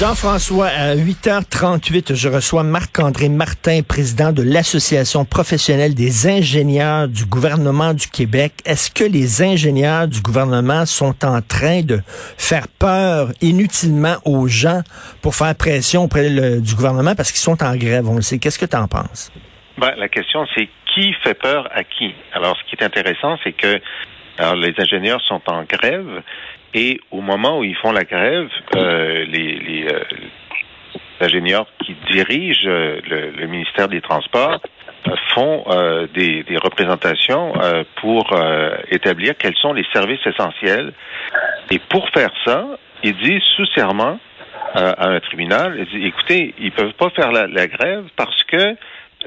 Jean-François, à 8h38, je reçois Marc-André Martin, président de l'Association professionnelle des ingénieurs du gouvernement du Québec. Est-ce que les ingénieurs du gouvernement sont en train de faire peur inutilement aux gens pour faire pression auprès du gouvernement? Parce qu'ils sont en grève? On le sait. Qu'est-ce que tu en penses? Ben, la question, c'est qui fait peur à qui? Alors, ce qui est intéressant, c'est que les ingénieurs sont en grève et au moment où ils font la grève, euh, les, les, euh, ingénieurs qui dirigent euh, le, le, ministère des Transports euh, font euh, des, des, représentations pour établir quels sont les services essentiels. Et pour faire ça, ils disent sous serment à un tribunal, ils disent, écoutez, ils peuvent pas faire la, la, grève parce que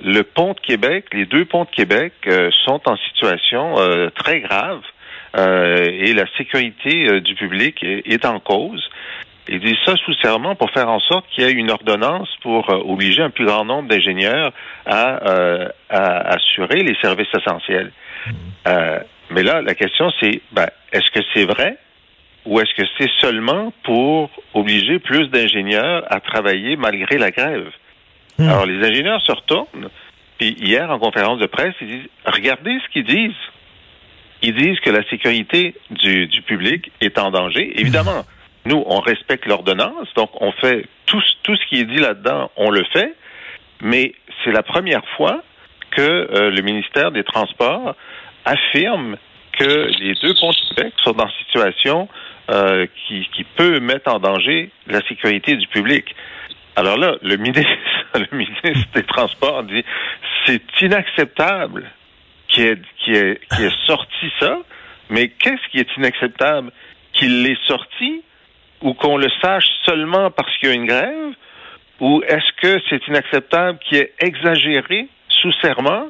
le pont de Québec, les deux ponts de Québec sont en situation très grave euh, et la sécurité euh, du public est, en cause. Il dit ça sous serment pour faire en sorte qu'il y ait une ordonnance pour euh, obliger un plus grand nombre d'ingénieurs à, à, assurer les services essentiels. mais là, la question c'est, ben, est-ce que c'est vrai ou est-ce que c'est seulement pour obliger plus d'ingénieurs à travailler malgré la grève? Hmm. Alors, les ingénieurs se retournent, puis hier, en conférence de presse, ils disent, regardez ce qu'ils disent ils disent que la sécurité du, du public est en danger. Évidemment, nous, on respecte l'ordonnance, donc on fait tout, tout ce qui est dit là-dedans, on le fait, mais c'est la première fois que euh, le ministère des Transports affirme que les deux ponts de Québec sont dans une situation euh, qui, qui peut mettre en danger la sécurité du public. Alors là, le ministre, le ministre des Transports dit c'est inacceptable qui est, qui est, qui est sorti ça, mais qu'est-ce qui est inacceptable? Qu'il l'ait sorti ou qu'on le sache seulement parce qu'il y a une grève? Ou est-ce que c'est inacceptable qu'il ait exagéré sous serment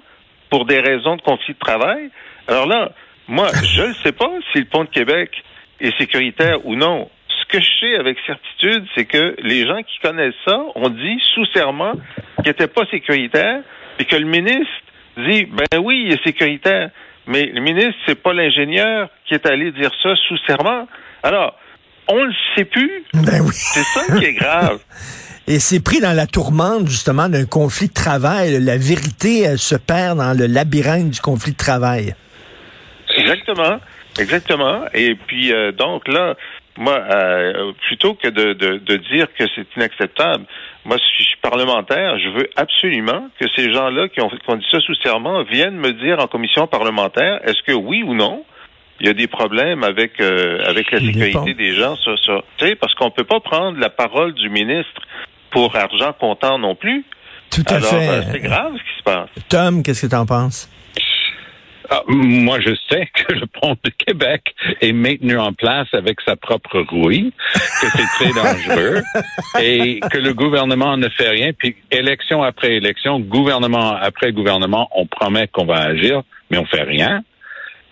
pour des raisons de conflit de travail? Alors là, moi, je ne sais pas si le pont de Québec est sécuritaire ou non. Ce que je sais avec certitude, c'est que les gens qui connaissent ça ont dit sous serment qu'il n'était pas sécuritaire et que le ministre dit ben oui, il est sécuritaire. Mais le ministre, c'est pas l'ingénieur qui est allé dire ça sous serment. Alors, on le sait plus. Ben oui. C'est ça qui est grave. Et c'est pris dans la tourmente, justement, d'un conflit de travail. La vérité se perd dans le labyrinthe du conflit de travail. Exactement. Exactement. Et puis, euh, donc, là, moi, euh, plutôt que de, de, de dire que c'est inacceptable, moi, si je suis parlementaire, je veux absolument que ces gens-là qui ont, qui dit ça sous serment viennent me dire en commission parlementaire, est-ce que oui ou non, il y a des problèmes avec euh, avec la sécurité des gens, ça, ça. Tu sais, parce qu'on peut pas prendre la parole du ministre pour argent comptant non plus. Tout à Alors, fait. euh, c'est grave ce qui se passe. Tom, qu'est-ce que tu en penses? Ah, moi, je sais que le pont de Québec est maintenu en place avec sa propre rouille, que c'est très dangereux et que le gouvernement ne fait rien. Puis, élection après élection, gouvernement après gouvernement, on promet qu'on va agir, mais on fait rien.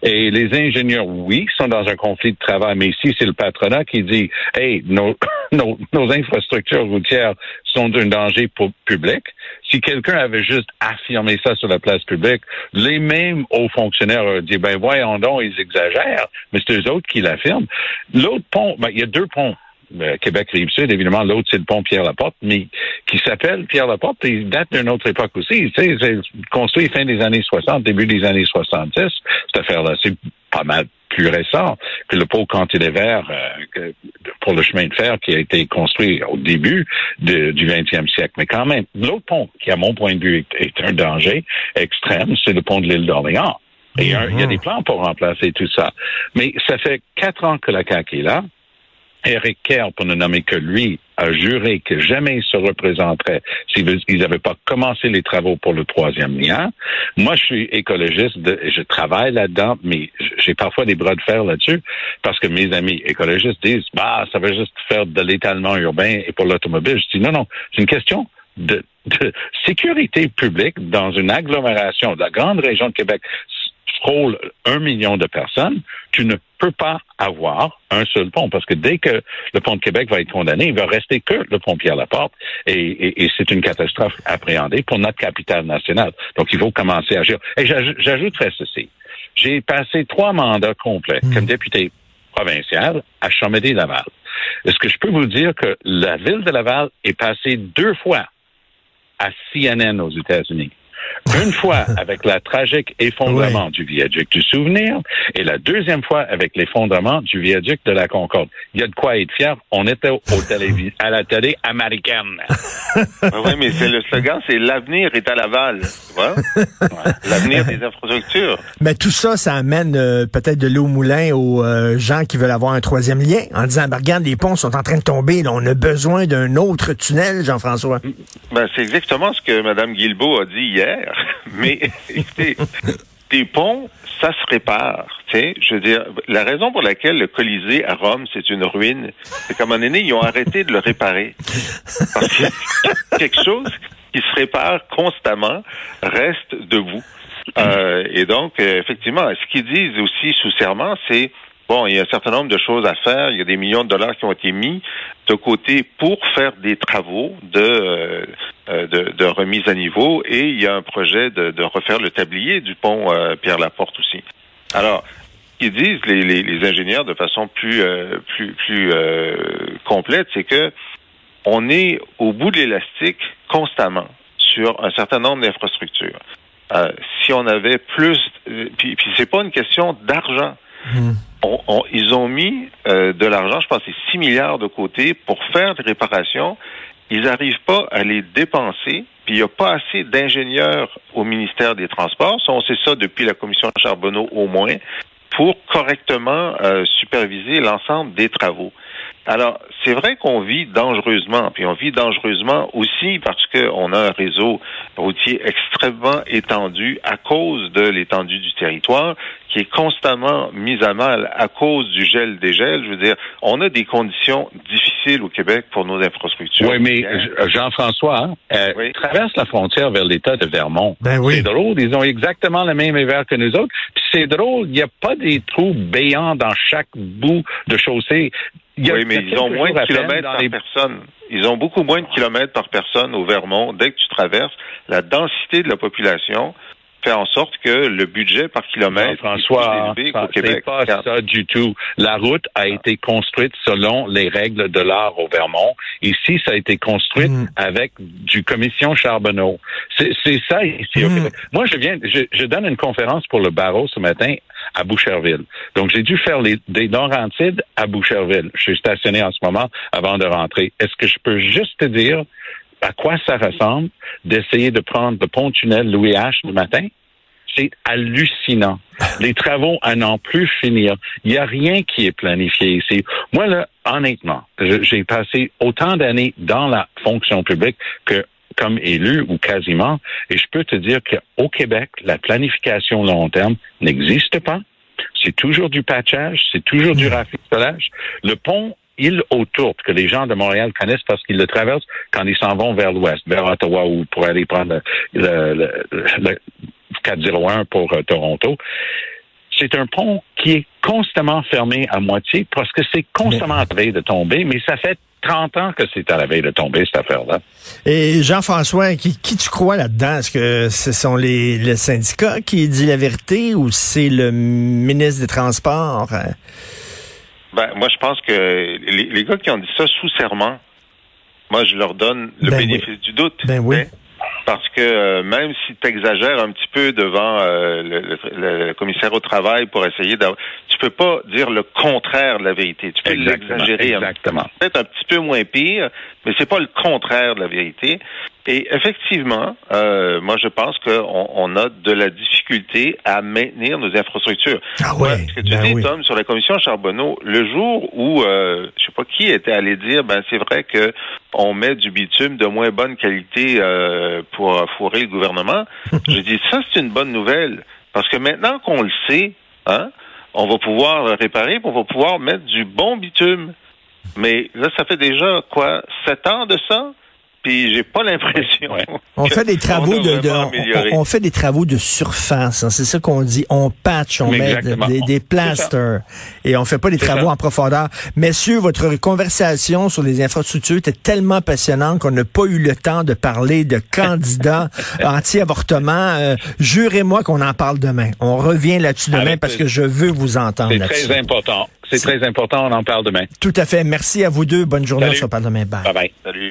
Et les ingénieurs, oui, sont dans un conflit de travail, mais ici, c'est le patronat qui dit, hey, nos, nos, nos infrastructures routières sont un danger pour public. Si quelqu'un avait juste affirmé ça sur la place publique, les mêmes hauts fonctionnaires auraient dit, ben voyons donc, ils exagèrent, mais c'est eux autres qui l'affirment. L'autre pont, ben, il y a deux ponts. Euh, Québec Rive-Sud, évidemment, l'autre, c'est le pont Pierre-Laporte, mais qui s'appelle Pierre-Laporte, il date d'une autre époque aussi. Tu sais, c'est construit fin des années 60, début des années 70, cette affaire-là. C'est pas mal plus récent que le pont cantilever euh, pour le chemin de fer qui a été construit au début du 20e siècle. Mais quand même, l'autre pont qui, à mon point de vue, est, un danger extrême, c'est le pont de l'île d'Orléans. Et il y a mhm. des plans pour remplacer tout ça. Mais ça fait quatre ans que la CAQ est là. Eric Kerr, pour ne nommer que lui, a juré que jamais il se représenterait s'ils n'avaient pas commencé les travaux pour le troisième lien. Moi, je suis écologiste, je travaille là-dedans, mais j'ai parfois des bras de fer là-dessus parce que mes amis écologistes disent, bah, ça va juste faire de l'étalement urbain et pour l'automobile. Je dis, non, non, c'est une question de, de sécurité publique dans une agglomération de la grande région de Québec frôle un million de personnes, tu ne peux pas avoir un seul pont, parce que dès que le pont de Québec va être condamné, il va rester que le pont Pierre-Laporte, et, et, et c'est une catastrophe appréhendée pour notre capitale nationale. Donc, il faut commencer à agir. Et j'ajouterais ceci. J'ai passé trois mandats complets comme député provincial à Chambéry-Laval. Est-ce que je peux vous dire que la ville de Laval est passée deux fois à CNN aux États-Unis? Une fois avec la tragique effondrement du viaduc du souvenir et la deuxième fois avec l'effondrement du viaduc de la Concorde. Il y a de quoi être fier. On était au, à la télé américaine. oui, mais c'est le slogan, c'est l'avenir est à Laval. Tu vois? L'avenir des infrastructures. Mais tout ça, ça amène euh, peut-être de l'eau au moulin aux euh, gens qui veulent avoir un troisième lien en disant, ben, regarde, les ponts sont en train de tomber. on a besoin d'un autre tunnel, Jean-François. Ben, c'est exactement ce que Mme Guilbeault a dit hier. Mais écoutez, des ponts, ça se répare. sais, Je veux dire, la raison pour laquelle le Colisée à Rome, c'est une ruine, c'est qu'à un moment donné, ils ont arrêté de le réparer. Parce que quelque chose qui se répare constamment reste debout. Euh, et donc, euh, effectivement, ce qu'ils disent aussi sous serment, c'est Bon, il y a un certain nombre de choses à faire. Il y a des millions de dollars qui ont été mis de côté pour faire des travaux de, euh, de, remise à niveau et il y a un projet de, refaire le tablier du pont euh, Pierre-Laporte aussi. Alors, ils disent les, ingénieurs de façon plus euh, plus plus complète, c'est que on est au bout de l'élastique constamment sur un certain nombre d'infrastructures. si on avait plus, puis, puis c'est pas une question d'argent. Mmh ils ont mis euh, de l'argent, je pense c'est 6 milliards de côté pour faire des réparations. Ils n'arrivent pas à les dépenser, puis il n'y a pas assez d'ingénieurs au ministère des Transports. on sait ça depuis la commission Charbonneau au moins, pour correctement euh, superviser l'ensemble des travaux. Alors, c'est vrai qu'on vit dangereusement, puis on vit dangereusement aussi parce qu'on a un réseau routier extrêmement étendu à cause de l'étendue du territoire, qui est constamment mis à mal à cause du gel des gels. Je veux dire, on a des conditions difficiles au Québec pour nos infrastructures. Oui, mais Jean-François, hein, euh, traverse la frontière vers l'État de Vermont. Ben oui. C'est drôle, ils ont exactement le même hiver que nous autres. Puis c'est drôle, il n'y a pas des trous béants dans chaque bout de chaussée oui, mais ils ont moins de kilomètres par personne. Ils ont beaucoup moins de kilomètres par personne au Vermont. Dès que tu traverses, la densité de la population fait en sorte que le budget par kilomètre François, est plus Québec. pas ça du tout. La route a été construite selon les règles de l'art au Vermont. Ici, ça a été construit mm. avec du commission Charbonneau. C'est ça ici au mm. Québec. Moi, je viens, je, je, donne une conférence pour le barreau ce matin à Boucherville. Donc, j'ai dû faire les, des Laurentides à Boucherville. Je suis stationné en ce moment avant de rentrer. Est-ce que je peux juste te dire à quoi ça ressemble d'essayer de prendre le pont-tunnel Louis H le matin? C'est hallucinant. Les travaux à n'en plus finir. Il n'y a rien qui est planifié ici. Moi, là, honnêtement, j'ai passé autant d'années dans la fonction publique que comme élu ou quasiment, et je peux te dire qu'au Québec, la planification long terme n'existe pas. C'est toujours du patchage, c'est toujours du rafistolage. Le pont île autour que les gens de Montréal connaissent parce qu'ils le traversent quand ils s'en vont vers l'ouest, vers Ottawa ou pour aller prendre le, 401 pour euh, Toronto. C'est un pont qui est constamment fermé à moitié parce que c'est constamment à la veille de tomber, mais ça fait 30 ans que c'est à la veille de tomber, cette affaire-là. Et Jean-François, qui, tu crois là-dedans? Est-ce que ce sont les, syndicats qui disent la vérité ou c'est le ministre des Transports? Ben, moi, je pense que les, les, gars qui ont dit ça sous serment, moi, je leur donne le ben bénéfice du doute. Ben oui. Parce que euh, même si tu exagères un petit peu devant euh, le, commissaire au travail pour essayer d'avoir... Tu peux pas dire le contraire de la vérité. Tu peux l'exagérer. Exactement. Peut-être un petit peu moins pire, mais c'est pas le contraire de la vérité. Et effectivement, euh, moi je pense qu'on on a de la difficulté à maintenir nos infrastructures. Ah ouais, ce que tu ben dis, Tom, sur la commission Charbonneau, le jour où euh, je sais pas qui était allé dire, ben c'est vrai que on met du bitume de moins bonne qualité euh, pour fourrer le gouvernement. je dis ça c'est une bonne nouvelle parce que maintenant qu'on le sait, hein, on va pouvoir réparer, on va pouvoir mettre du bon bitume. Mais là, ça fait déjà quoi, sept ans de ça? Puis j'ai pas l'impression. Ouais. On fait des travaux on de, on- fait des travaux de surface, hein, c'est ça qu'on dit. On patch, on Mais met des, des plasters et on fait pas des travaux ça. en profondeur. Messieurs, votre conversation sur les infrastructures était tellement passionnante qu'on n'a pas eu le temps de parler de candidats anti-avortement. Euh, Jurez-moi qu'on en parle demain. On revient là-dessus demain Avec parce que je veux vous entendre C'est là-dessus. très important. C'est très important, on en parle demain. Tout à fait. Merci à vous deux. Bonne journée. Salut. On se reparle demain. Bye. Bye bye. Salut.